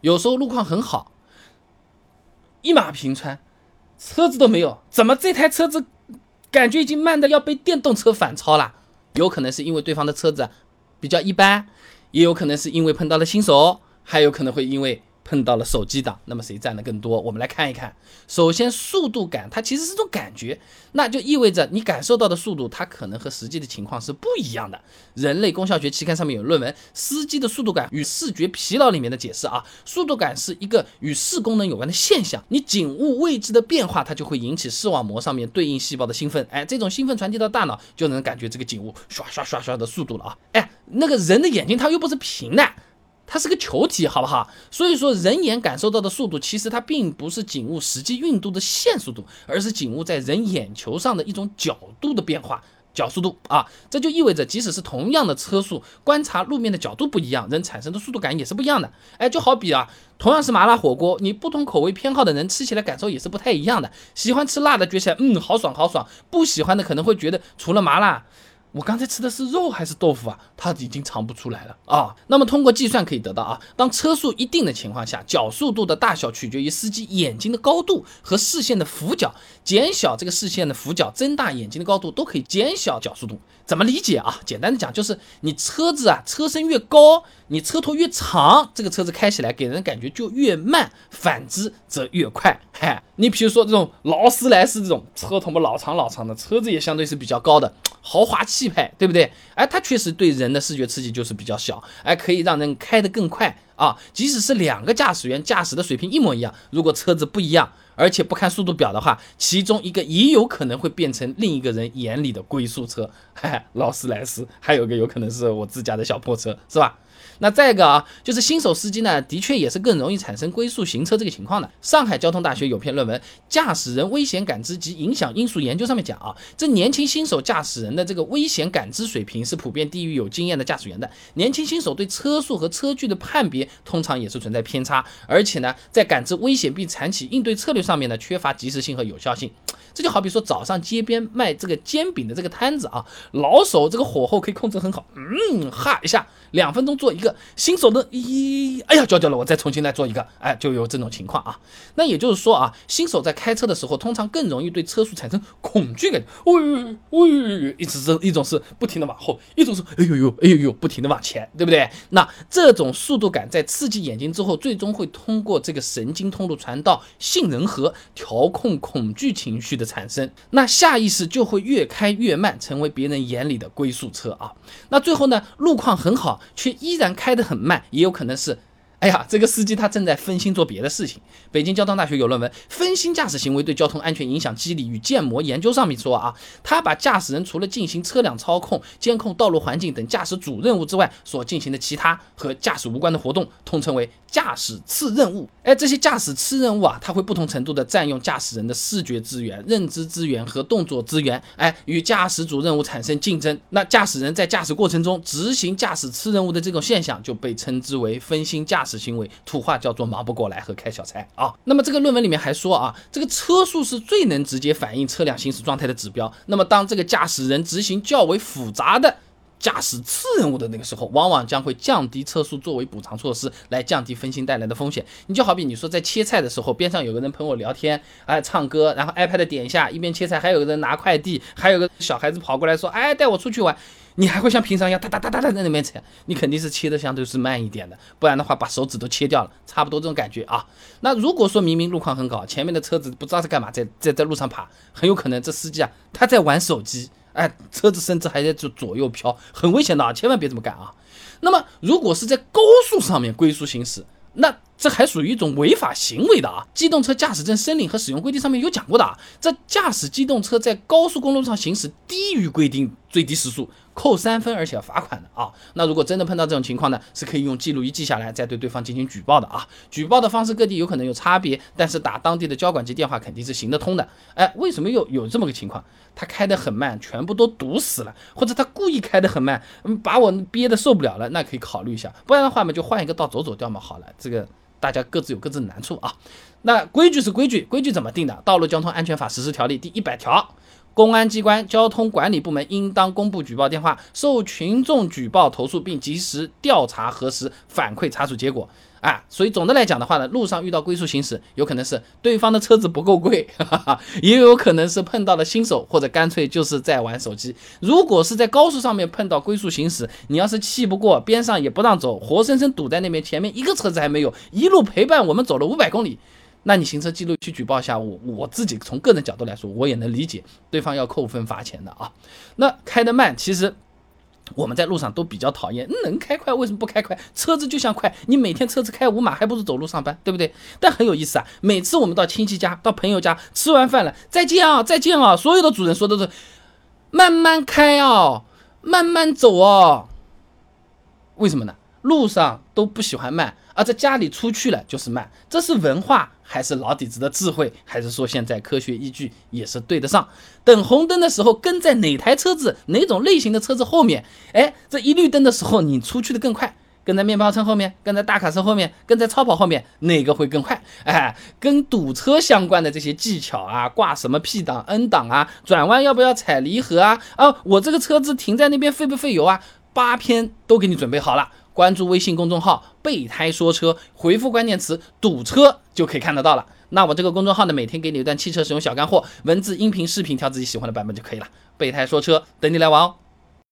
有时候路况很好，一马平川，车子都没有，怎么这台车子感觉已经慢的要被电动车反超了？有可能是因为对方的车子比较一般，也有可能是因为碰到了新手，还有可能会因为。碰到了手机党，那么谁占的更多？我们来看一看。首先，速度感它其实是种感觉，那就意味着你感受到的速度，它可能和实际的情况是不一样的。人类功效学期刊上面有论文《司机的速度感与视觉疲劳》里面的解释啊，速度感是一个与视功能有关的现象，你景物位置的变化，它就会引起视网膜上面对应细胞的兴奋，哎，这种兴奋传递到大脑，就能感觉这个景物刷刷刷刷的速度了啊，哎，那个人的眼睛它又不是平的。它是个球体，好不好？所以说，人眼感受到的速度，其实它并不是景物实际运动的线速度，而是景物在人眼球上的一种角度的变化，角速度啊。这就意味着，即使是同样的车速，观察路面的角度不一样，人产生的速度感也是不一样的。哎，就好比啊，同样是麻辣火锅，你不同口味偏好的人吃起来感受也是不太一样的。喜欢吃辣的，觉起来嗯好爽好爽；不喜欢的可能会觉得除了麻辣。我刚才吃的是肉还是豆腐啊？他已经尝不出来了啊。那么通过计算可以得到啊，当车速一定的情况下，角速度的大小取决于司机眼睛的高度和视线的俯角。减小这个视线的俯角，增大眼睛的高度，都可以减小角速度。怎么理解啊？简单的讲，就是你车子啊，车身越高，你车头越长，这个车子开起来给人感觉就越慢，反之则越快。嗨，你比如说这种劳斯莱斯这种车头嘛老长老长的车子，也相对是比较高的。豪华气派，对不对？哎，它确实对人的视觉刺激就是比较小，哎，可以让人开得更快啊。即使是两个驾驶员驾驶的水平一模一样，如果车子不一样，而且不看速度表的话，其中一个也有可能会变成另一个人眼里的龟速车，嗨，劳斯莱斯，还有个有可能是我自家的小破车，是吧？那再一个啊，就是新手司机呢，的确也是更容易产生龟速行车这个情况的。上海交通大学有篇论文《驾驶人危险感知及影响因素研究》上面讲啊，这年轻新手驾驶人的这个危险感知水平是普遍低于有经验的驾驶员的。年轻新手对车速和车距的判别通常也是存在偏差，而且呢，在感知危险并采取应对策略上面呢，缺乏及时性和有效性。这就好比说早上街边卖这个煎饼的这个摊子啊，老手这个火候可以控制很好，嗯，哈一下，两分钟做一个。新手的，咦，哎呀，焦焦了，我再重新来做一个，哎，就有这种情况啊。那也就是说啊，新手在开车的时候，通常更容易对车速产生恐惧感，喂喂，一直是一种是不停的往后，一种是哎呦呦，哎呦呦，不停的往前，对不对？那这种速度感在刺激眼睛之后，最终会通过这个神经通路传到杏仁核，调控恐惧情绪的产生。那下意识就会越开越慢，成为别人眼里的龟速车啊。那最后呢，路况很好，却依然。开得很慢，也有可能是。哎呀，这个司机他正在分心做别的事情。北京交通大学有论文《分心驾驶行为对交通安全影响机理与建模研究》上面说啊，他把驾驶人除了进行车辆操控、监控道路环境等驾驶主任务之外，所进行的其他和驾驶无关的活动，统称为驾驶次任务。哎，这些驾驶次任务啊，它会不同程度的占用驾驶人的视觉资源、认知资源和动作资源，哎，与驾驶主任务产生竞争。那驾驶人在驾驶过程中执行驾驶次任务的这种现象，就被称之为分心驾驶。此行为土话叫做忙不过来和开小差啊。那么这个论文里面还说啊，这个车速是最能直接反映车辆行驶状态的指标。那么当这个驾驶人执行较为复杂的驾驶次任务的那个时候，往往将会降低车速作为补偿措施，来降低分心带来的风险。你就好比你说在切菜的时候，边上有个人陪我聊天，哎，唱歌，然后 iPad 点一下，一边切菜，还有个人拿快递，还有个小孩子跑过来说，哎，带我出去玩。你还会像平常一样哒哒哒哒哒在那边切？你肯定是切的相对是慢一点的，不然的话把手指都切掉了，差不多这种感觉啊。那如果说明明路况很好，前面的车子不知道是干嘛，在在在路上爬，很有可能这司机啊他在玩手机，哎，车子甚至还在左左右飘，很危险的啊，千万别这么干啊。那么如果是在高速上面龟速行驶，那这还属于一种违法行为的啊！机动车驾驶证申领和使用规定上面有讲过的啊，这驾驶机动车在高速公路上行驶低于规定最低时速。扣三分，而且要罚款的啊！那如果真的碰到这种情况呢，是可以用记录仪记下来，再对对方进行举报的啊！举报的方式各地有可能有差别，但是打当地的交管局电话肯定是行得通的。哎，为什么又有这么个情况？他开得很慢，全部都堵死了，或者他故意开得很慢，嗯，把我憋得受不了了，那可以考虑一下。不然的话嘛，就换一个道走走掉嘛，好了，这个大家各自有各自的难处啊。那规矩是规矩，规矩怎么定的？《道路交通安全法实施条例》第一百条。公安机关、交通管理部门应当公布举报电话，受群众举报投诉，并及时调查核实，反馈查处结果。啊，所以总的来讲的话呢，路上遇到龟速行驶，有可能是对方的车子不够贵，也有可能是碰到了新手，或者干脆就是在玩手机。如果是在高速上面碰到龟速行驶，你要是气不过，边上也不让走，活生生堵在那边，前面一个车子还没有，一路陪伴我们走了五百公里，那你行车记录去举报一下，我我自己从个人角度来说，我也能理解对方要扣分罚钱的啊。那开得慢，其实。我们在路上都比较讨厌，能开快为什么不开快？车子就像快，你每天车子开五码，还不如走路上班，对不对？但很有意思啊，每次我们到亲戚家、到朋友家吃完饭了，再见啊，再见啊，所有的主人说的是慢慢开啊，慢慢走哦。为什么呢？路上都不喜欢慢。而在家里出去了就是慢，这是文化还是老底子的智慧，还是说现在科学依据也是对得上？等红灯的时候跟在哪台车子、哪种类型的车子后面？哎，这一绿灯的时候你出去的更快，跟在面包车后面，跟在大卡车后面，跟在超跑后面，哪个会更快？哎，跟堵车相关的这些技巧啊，挂什么 P 档、N 档啊，转弯要不要踩离合啊？啊，我这个车子停在那边费不费油啊？八篇都给你准备好了。关注微信公众号“备胎说车”，回复关键词“堵车”就可以看得到了。那我这个公众号呢，每天给你一段汽车使用小干货，文字、音频、视频，挑自己喜欢的版本就可以了。备胎说车，等你来玩哦。